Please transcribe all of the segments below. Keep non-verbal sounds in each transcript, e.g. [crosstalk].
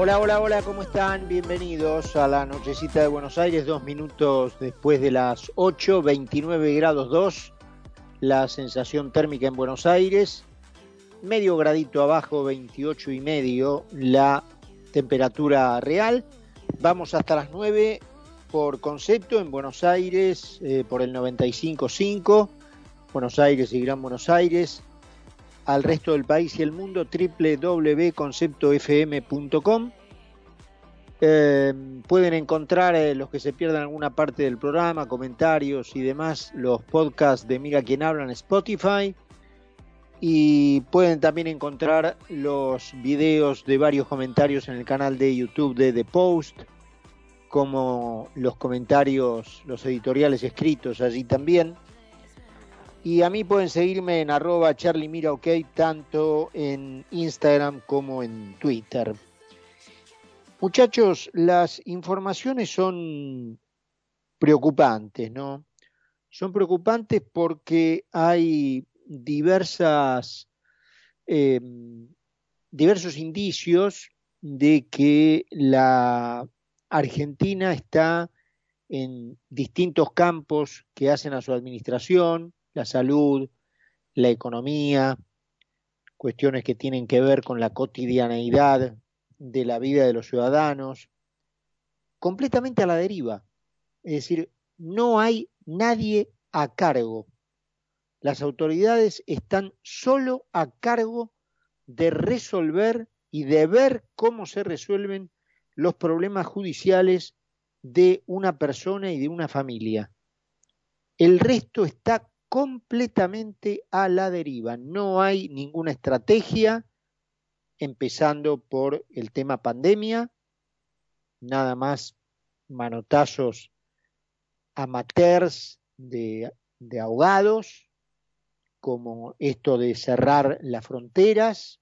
Hola, hola, hola, ¿cómo están? Bienvenidos a la nochecita de Buenos Aires, dos minutos después de las 8, 29 grados 2, la sensación térmica en Buenos Aires, medio gradito abajo, 28 y medio, la temperatura real. Vamos hasta las 9 por concepto en Buenos Aires, eh, por el 95.5, Buenos Aires y Gran Buenos Aires, al resto del país y el mundo www.conceptofm.com. Eh, pueden encontrar eh, los que se pierdan alguna parte del programa, comentarios y demás, los podcasts de Mira quien habla en Spotify. Y pueden también encontrar los videos de varios comentarios en el canal de YouTube de The Post, como los comentarios, los editoriales escritos allí también. Y a mí pueden seguirme en arroba charlie tanto en Instagram como en Twitter. Muchachos, las informaciones son preocupantes, ¿no? Son preocupantes porque hay diversas, em, diversos indicios de que la Argentina está en distintos campos que hacen a su administración, la salud, la economía, cuestiones que tienen que ver con la cotidianeidad de la vida de los ciudadanos, completamente a la deriva. Es decir, no hay nadie a cargo. Las autoridades están solo a cargo de resolver y de ver cómo se resuelven los problemas judiciales de una persona y de una familia. El resto está completamente a la deriva. No hay ninguna estrategia, empezando por el tema pandemia, nada más manotazos amateurs de, ahogados, como esto de cerrar las fronteras.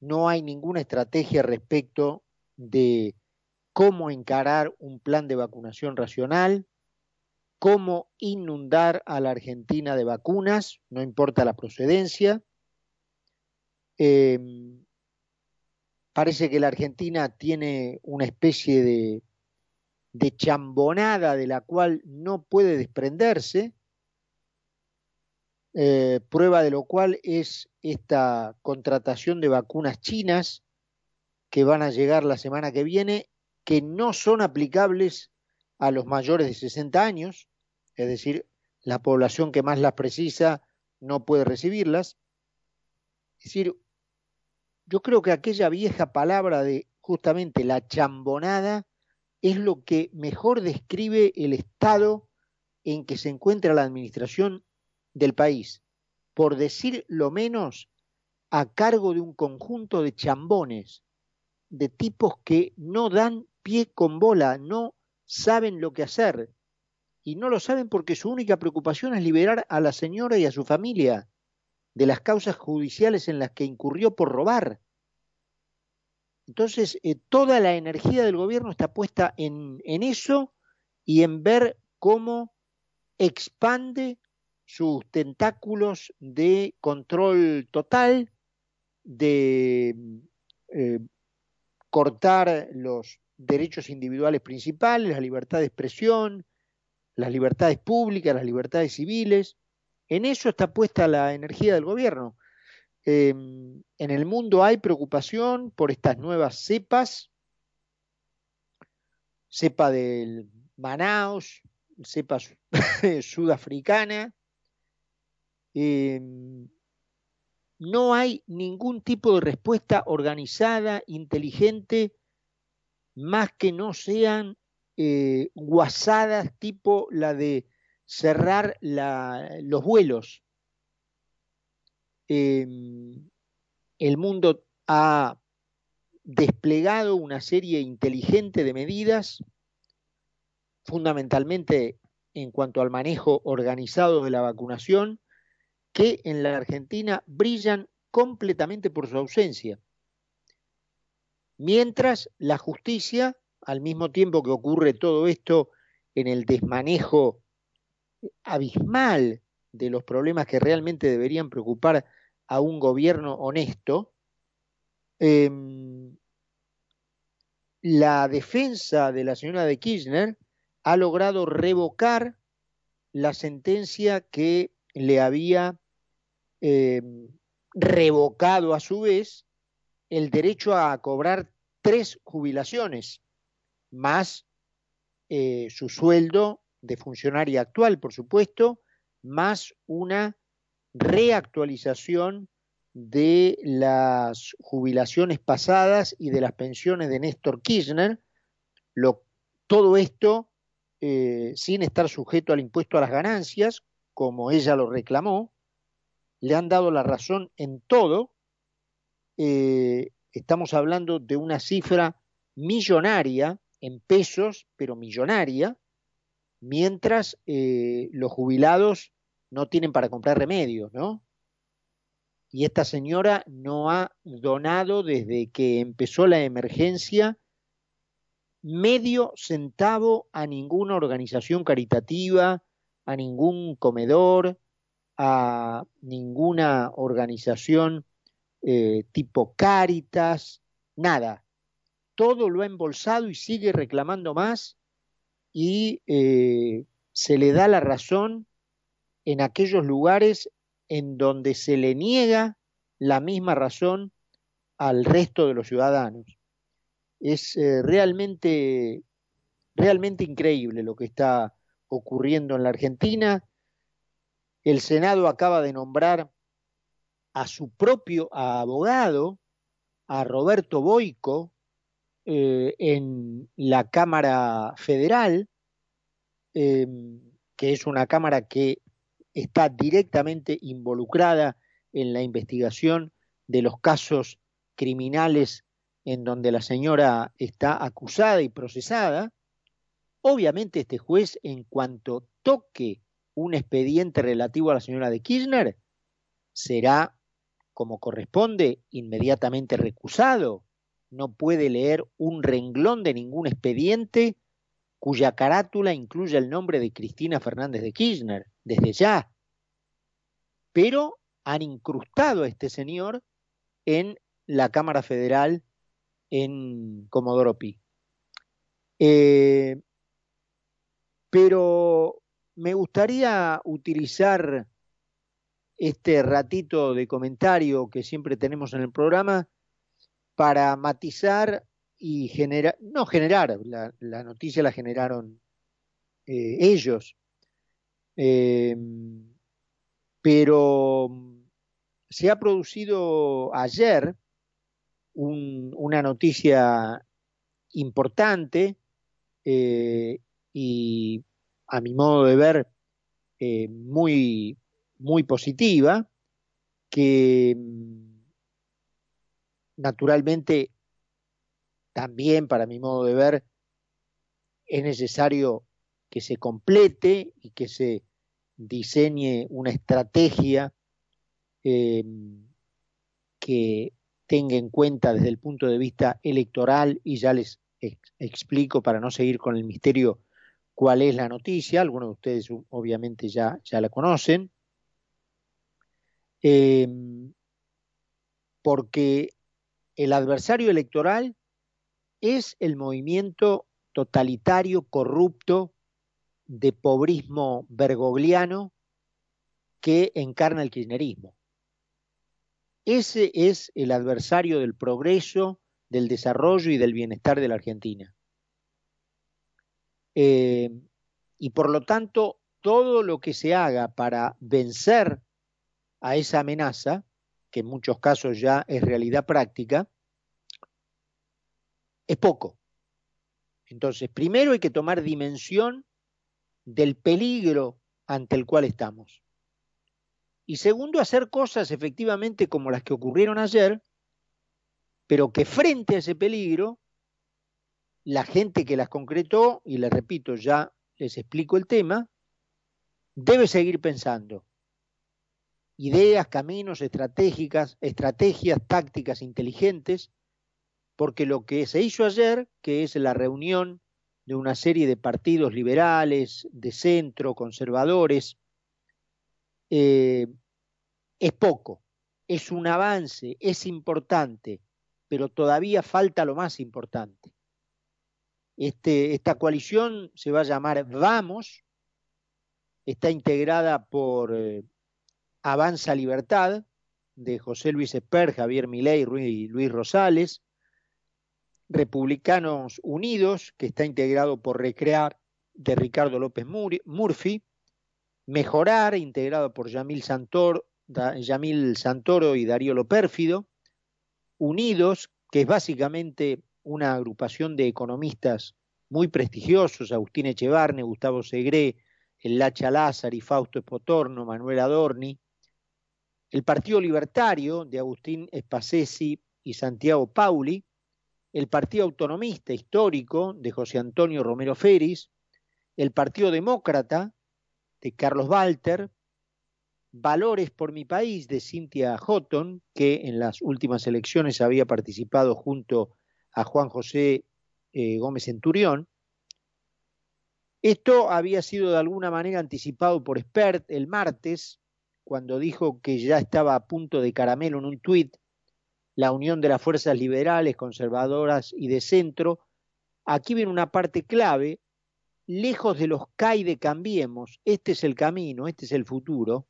No hay ninguna estrategia respecto de cómo encarar un plan de vacunación racional cómo inundar a la Argentina de vacunas, no importa la procedencia. Em, parece que la Argentina tiene una especie de, chambonada de la cual no puede desprenderse, eh, prueba de lo cual es esta contratación de vacunas chinas que van a llegar la semana que viene, que no son aplicables a los mayores de 60 años, es decir, la población que más las precisa no puede recibirlas. Es decir, yo creo que aquella vieja palabra de justamente la chambonada es lo que mejor describe el estado en que se encuentra la administración del país, por decir lo menos, a cargo de un conjunto de chambones, de tipos que no dan pie con bola, no saben lo que hacer, y no lo saben porque su única preocupación es liberar a la señora y a su familia de las causas judiciales en las que incurrió por robar. Entonces, eh, toda la energía del gobierno está puesta en, eso y en ver cómo expande sus tentáculos de control total, de eh, cortar los derechos individuales principales, la libertad de expresión, las libertades públicas, las libertades civiles. En eso está puesta la energía del gobierno. Em, en el mundo hay preocupación por estas nuevas cepas, cepa del Manaus, cepa [laughs] sudafricana. Em, no hay ningún tipo de respuesta organizada, inteligente, más que no sean eh, guasadas tipo la de cerrar los vuelos. Em, el mundo ha desplegado una serie inteligente de medidas, fundamentalmente en cuanto al manejo organizado de la vacunación, que en la Argentina brillan completamente por su ausencia. Mientras la justicia al mismo tiempo que ocurre todo esto en el desmanejo abismal de los problemas que realmente deberían preocupar a un gobierno honesto, em, la defensa de la señora de Kirchner ha logrado revocar la sentencia que le había eh, revocado a su vez el derecho a cobrar tres jubilaciones, más eh, su sueldo de funcionaria actual, por supuesto, más una reactualización de las jubilaciones pasadas y de las pensiones de Néstor Kirchner, todo esto eh, sin estar sujeto al impuesto a las ganancias, como ella lo reclamó, le han dado la razón en todo. Eh, estamos hablando de una cifra millonaria en pesos, pero millonaria, mientras eh, los jubilados no tienen para comprar remedios, ¿no? y esta señora no ha donado desde que empezó la emergencia medio centavo a ninguna organización caritativa, a ningún comedor, a ninguna organización eh, tipo Cáritas, nada. Todo lo ha embolsado y sigue reclamando más y eh, se le da la razón en aquellos lugares en donde se le niega la misma razón al resto de los ciudadanos. Es eh, realmente, realmente increíble lo que está ocurriendo en la Argentina. El Senado acaba de nombrar a su propio abogado, a Roberto Boico, eh, en la Cámara Federal, eh, que es una Cámara que está directamente involucrada en la investigación de los casos criminales en donde la señora está acusada y procesada, obviamente este juez en cuanto toque un expediente relativo a la señora de Kirchner, será, como corresponde, inmediatamente recusado. No puede leer un renglón de ningún expediente cuya carátula incluya el nombre de Cristina Fernández de Kirchner, desde ya. Pero han incrustado a este señor en la Cámara Federal en Comodoro Pi. Eh, pero me gustaría utilizar este ratito de comentario que siempre tenemos en el programa para matizar y generar, no generar, la, noticia la generaron eh, ellos, eh, pero se ha producido ayer una noticia importante eh, y a mi modo de ver muy, muy positiva, que naturalmente también, para mi modo de ver, es necesario que se complete y que se diseñe una estrategia em, que tenga en cuenta desde el punto de vista electoral y ya les explico para no seguir con el misterio cuál es la noticia, algunos de ustedes obviamente ya, ya la conocen, em, porque el adversario electoral es el movimiento totalitario, corrupto, de pobrismo bergogliano que encarna el kirchnerismo. Ese es el adversario del progreso, del desarrollo y del bienestar de la Argentina. Eh, y por lo tanto, todo lo que se haga para vencer a esa amenaza, que en muchos casos ya es realidad práctica, es poco. Entonces, primero hay que tomar dimensión del peligro ante el cual estamos. Y segundo, hacer cosas efectivamente como las que ocurrieron ayer, pero que frente a ese peligro, la gente que las concretó, y les repito, ya les explico el tema, debe seguir pensando. Ideas, caminos, estratégicas, estrategias, tácticas inteligentes, porque lo que se hizo ayer, que es la reunión de una serie de partidos liberales, de centro, conservadores, eh, es poco, es un avance, es importante, pero todavía falta lo más importante. Este, esta coalición se va a llamar Vamos, está integrada por eh, Avanza Libertad, de José Luis Esper, Javier Milei y Luis Rosales, Republicanos Unidos, que está integrado por Recrear, de Ricardo López Murphy, Mejorar, integrado por Yamil, Santor, Santoro y Darío Lopérfido, Unidos, que es básicamente una agrupación de economistas muy prestigiosos, Agustín Echevarne, Gustavo Segre, el Lacha Lázaro y Fausto Espotorno, Manuel Adorni, el Partido Libertario de Agustín Espacesi y Santiago Pauli, el Partido Autonomista Histórico de José Antonio Romero Feris, el Partido Demócrata de Carlos Walter, Valores por mi país de Cintia Houghton, que en las últimas elecciones había participado junto a Juan José eh, Gómez Centurión. Esto había sido de alguna manera anticipado por Spert el martes, cuando dijo que ya estaba a punto de caramelo en un tuit la unión de las fuerzas liberales, conservadoras y de centro. Aquí viene una parte clave, lejos de los CAI de Cambiemos, este es el camino, este es el futuro,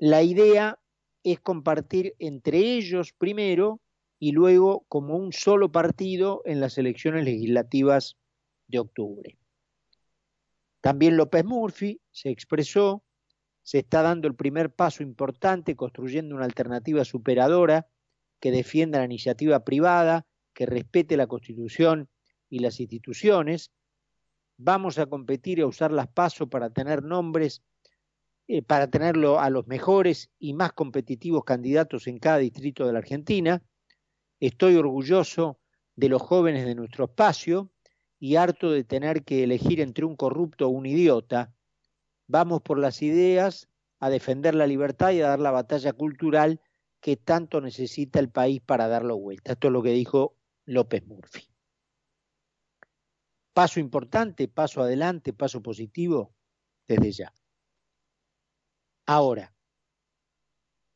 la idea es compartir entre ellos primero y luego como un solo partido en las elecciones legislativas de octubre. También López Murphy se expresó, se está dando el primer paso importante construyendo una alternativa superadora que defienda la iniciativa privada, que respete la Constitución y las instituciones. Vamos a competir y a usar las pasos para tener nombres eh, para tenerlo a los mejores y más competitivos candidatos en cada distrito de la Argentina. Estoy orgulloso de los jóvenes de nuestro espacio y harto de tener que elegir entre un corrupto o un idiota. Vamos por las ideas, a defender la libertad y a dar la batalla cultural que tanto necesita el país para darlo vuelta. Esto es lo que dijo López Murphy. Paso importante, paso adelante, paso positivo, desde ya. Ahora,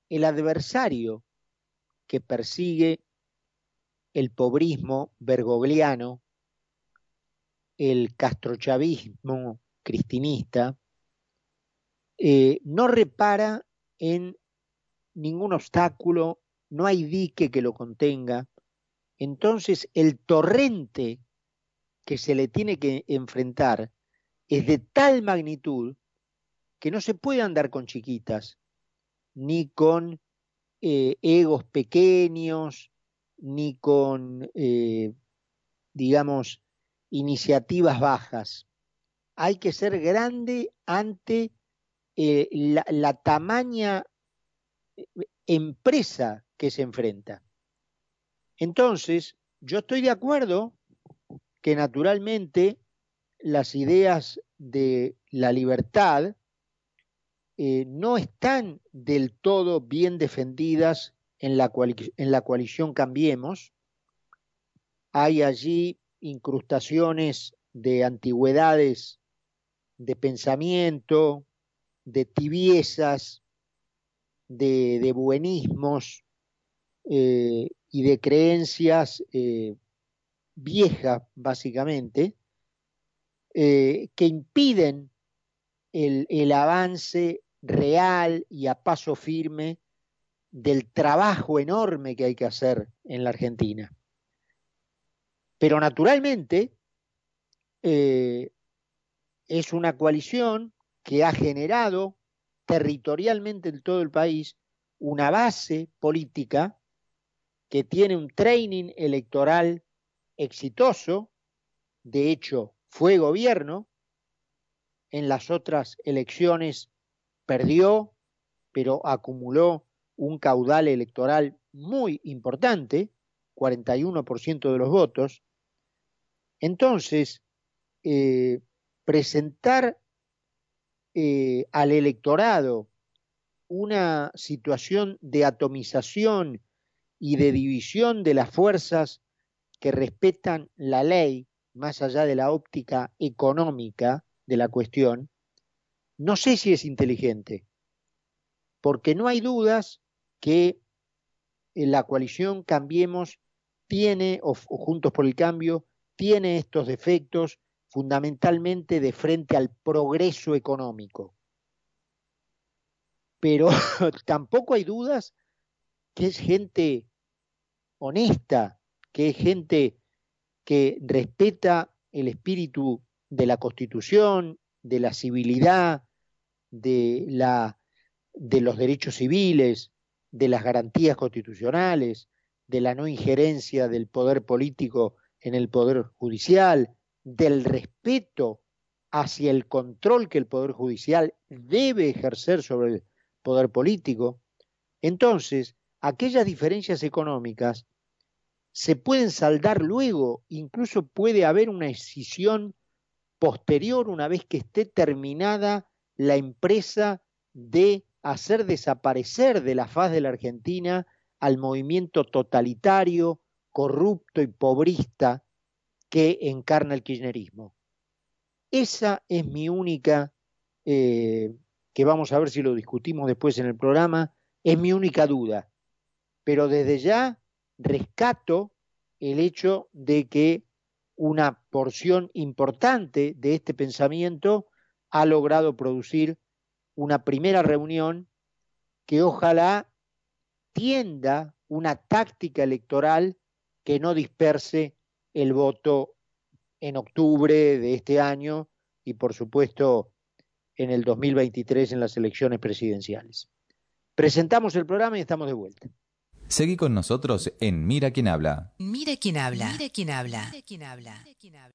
el adversario que persigue el pobrismo bergogliano, el castrochavismo cristinista, eh, no repara en ningún obstáculo, no hay dique que lo contenga. Entonces el torrente que se le tiene que enfrentar es de tal magnitud que no se puede andar con chiquitas, ni con eh, egos pequeños, ni con, eh, digamos, iniciativas bajas. Hay que ser grande ante eh, la, la tamaña empresa que se enfrenta. Entonces, yo estoy de acuerdo que naturalmente las ideas de la libertad eh, no están del todo bien defendidas en la, en la coalición Cambiemos. Hay allí incrustaciones de antigüedades de pensamiento, de tibiezas, de, buenismos eh, y de creencias eh, viejas, básicamente, que impiden el, avance real y a paso firme del trabajo enorme que hay que hacer en la Argentina. Pero naturalmente eh, es una coalición que ha generado territorialmente en todo el país una base política que tiene un training electoral exitoso, de hecho fue gobierno, en las otras elecciones perdió, pero acumuló un caudal electoral muy importante, 41% de los votos. Entonces, eh, presentar eh, al electorado una situación de atomización y de división de las fuerzas que respetan la ley, más allá de la óptica económica, de la cuestión, no sé si es inteligente, porque no hay dudas que en la coalición Cambiemos tiene, o, Juntos por el Cambio, tiene estos defectos fundamentalmente de frente al progreso económico. Pero [laughs] tampoco hay dudas que es gente honesta, que es gente que respeta el espíritu de la Constitución, de la civilidad, de, de los derechos civiles, de las garantías constitucionales, de la no injerencia del poder político en el poder judicial, del respeto hacia el control que el poder judicial debe ejercer sobre el poder político. Entonces, aquellas diferencias económicas se pueden saldar luego, incluso puede haber una escisión posterior una vez que esté terminada la empresa de hacer desaparecer de la faz de la Argentina al movimiento totalitario, corrupto y pobrista que encarna el kirchnerismo. Esa es mi única, eh, que vamos a ver si lo discutimos después en el programa, es mi única duda. Pero desde ya rescato el hecho de que una porción importante de este pensamiento ha logrado producir una primera reunión que ojalá tienda una táctica electoral que no disperse el voto en octubre de este año y por supuesto en el 2023 en las elecciones presidenciales. Presentamos el programa y estamos de vuelta. Seguí con nosotros en Mira quién habla. Mira quién habla. Mira quién habla. Mira quién habla.